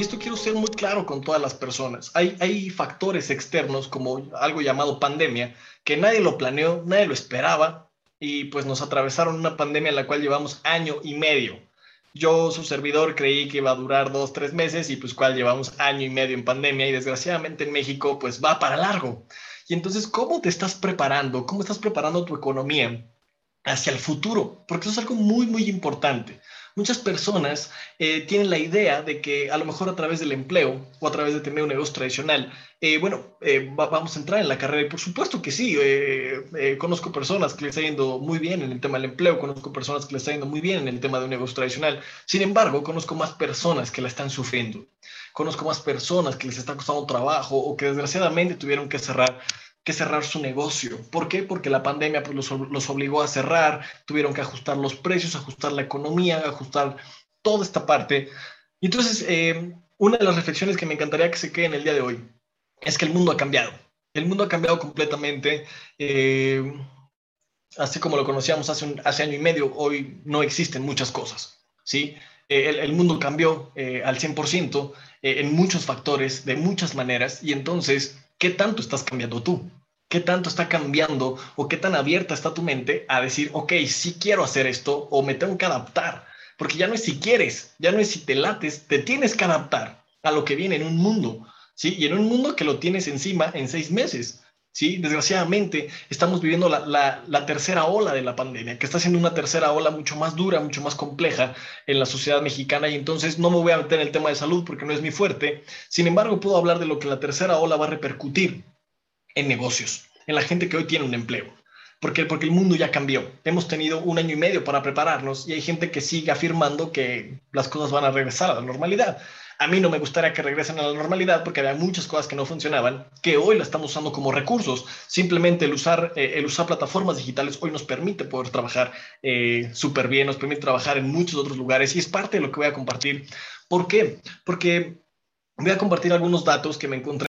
esto quiero ser muy claro con todas las personas. Hay, hay factores externos como algo llamado pandemia, que nadie lo planeó, nadie lo esperaba y pues nos atravesaron una pandemia en la cual llevamos año y medio. Yo, su servidor, creí que iba a durar dos, tres meses y pues cual llevamos año y medio en pandemia y desgraciadamente en México pues va para largo. Y entonces, ¿cómo te estás preparando? ¿Cómo estás preparando tu economía hacia el futuro? Porque eso es algo muy, muy importante muchas personas eh, tienen la idea de que a lo mejor a través del empleo o a través de tener un negocio tradicional, eh, bueno, eh, vamos a entrar en la carrera. Y por supuesto que sí, conozco personas que les está yendo muy bien en el tema del empleo, conozco personas que les está yendo muy bien en el tema de un negocio tradicional, sin embargo, conozco más personas que la están sufriendo, conozco más personas que les está costando trabajo o que desgraciadamente tuvieron que cerrar que cerrar su negocio. ¿Por qué? Porque la pandemia pues, los, obligó a cerrar, tuvieron que ajustar los precios, ajustar la economía, ajustar toda esta parte. Y entonces, eh, una de las reflexiones que me encantaría que se quede en el día de hoy es que el mundo ha cambiado. El mundo ha cambiado completamente. Eh, así como lo conocíamos hace, un, año y medio, hoy no existen muchas cosas. ¿sí? Eh, el, mundo cambió al 100% en muchos factores, de muchas maneras, y entonces ¿qué tanto estás cambiando tú? ¿Qué tanto está cambiando o qué tan abierta está tu mente a decir, ok, sí quiero hacer esto o me tengo que adaptar? Porque ya no es si quieres, ya no es si te lates, te tienes que adaptar a lo que viene en un mundo, ¿sí? Y en un mundo que lo tienes encima en seis meses. ¿Sí? Desgraciadamente, estamos viviendo la, la, tercera ola de la pandemia, que está siendo una tercera ola mucho más dura, mucho más compleja en la sociedad mexicana y entonces no me voy a meter en el tema de salud porque no es mi fuerte. Sin embargo, puedo hablar de lo que la tercera ola va a repercutir en negocios, en la gente que hoy tiene un empleo. Porque, porque el mundo ya cambió. Hemos tenido un año y medio para prepararnos y hay gente que sigue afirmando que las cosas van a regresar a la normalidad. A mí no me gustaría que regresen a la normalidad porque había muchas cosas que no funcionaban, que hoy la estamos usando como recursos. Simplemente el usar, eh, el usar plataformas digitales hoy nos permite poder trabajar eh, súper bien, nos permite trabajar en muchos otros lugares y es parte de lo que voy a compartir. ¿Por qué? Porque voy a compartir algunos datos que me encontré